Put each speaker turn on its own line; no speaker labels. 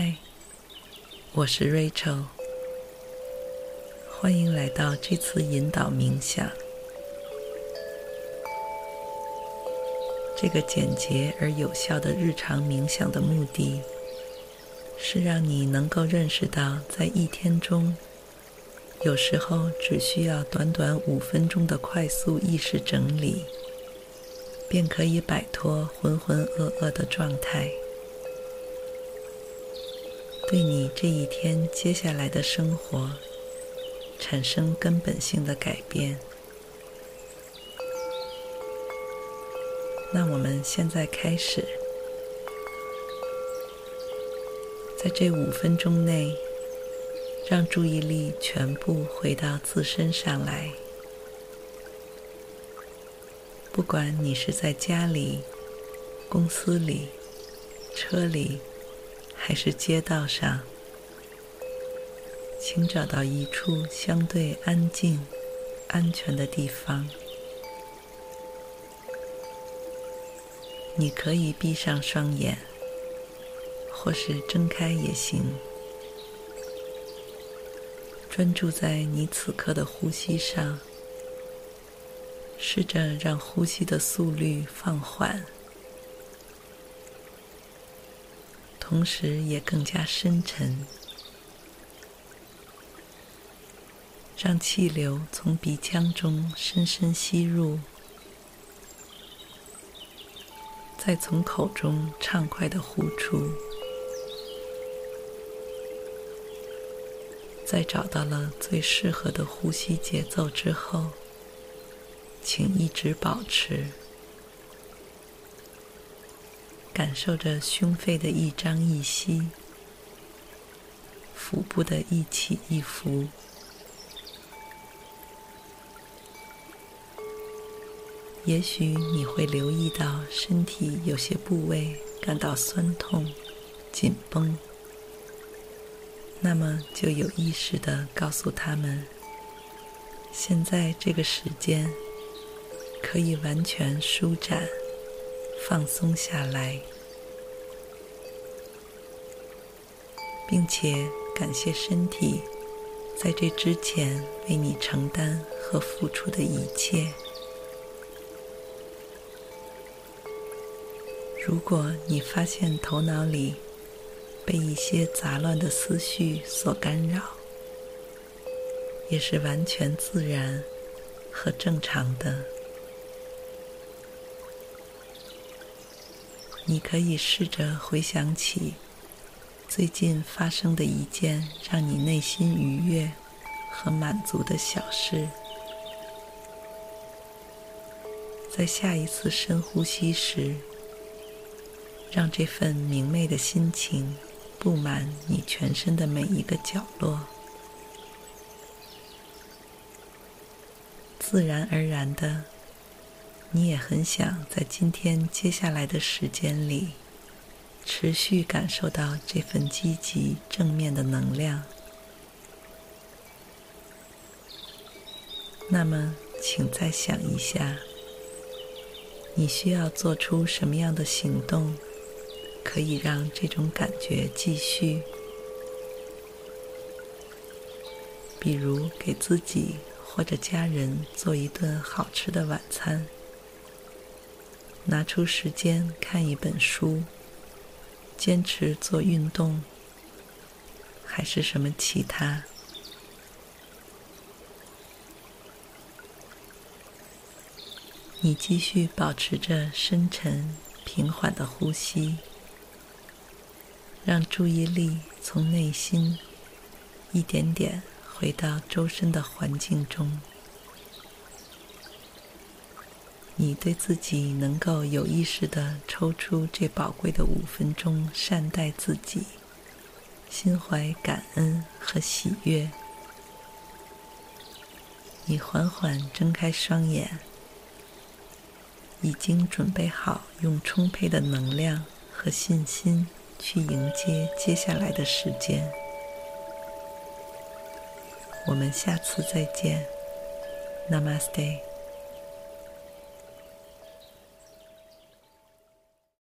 嗨，我是 Rachel，欢迎来到这次引导冥想。这个简洁而有效的日常冥想的目的，是让你能够认识到，在一天中，有时候只需要短短五分钟的快速意识整理，便可以摆脱浑浑噩噩的状态。对你这一天接下来的生活产生根本性的改变。那我们现在开始，在这五分钟内，让注意力全部回到自身上来。不管你是在家里、公司里、车里，还是街道上，请找到一处相对安静、安全的地方。你可以闭上双眼，或是睁开也行。专注在你此刻的呼吸上，试着让呼吸的速率放缓。同时也更加深沉，让气流从鼻腔中深深吸入，再从口中畅快的呼出。在找到了最适合的呼吸节奏之后，请一直保持。感受着胸肺的一张一吸，腹部的一起一伏。也许你会留意到身体有些部位感到酸痛、紧绷，那么就有意识地告诉他们：现在这个时间可以完全舒展。放松下来，并且感谢身体在这之前为你承担和付出的一切。如果你发现头脑里被一些杂乱的思绪所干扰，也是完全自然和正常的。你可以试着回想起最近发生的一件让你内心愉悦和满足的小事。在下一次深呼吸时，让这份明媚的心情布满你全身的每一个角落，自然而然的。你也很想在今天接下来的时间里，持续感受到这份积极正面的能量。那么，请再想一下，你需要做出什么样的行动，可以让这种感觉继续？比如，给自己或者家人做一顿好吃的晚餐。拿出时间看一本书，坚持做运动，还是什么其他？你继续保持着深沉、平缓的呼吸，让注意力从内心一点点回到周身的环境中。你对自己能够有意识地抽出这宝贵的五分钟，善待自己，心怀感恩和喜悦。你缓缓睁开双眼，已经准备好用充沛的能量和信心去迎接接下来的时间。我们下次再见，Namaste。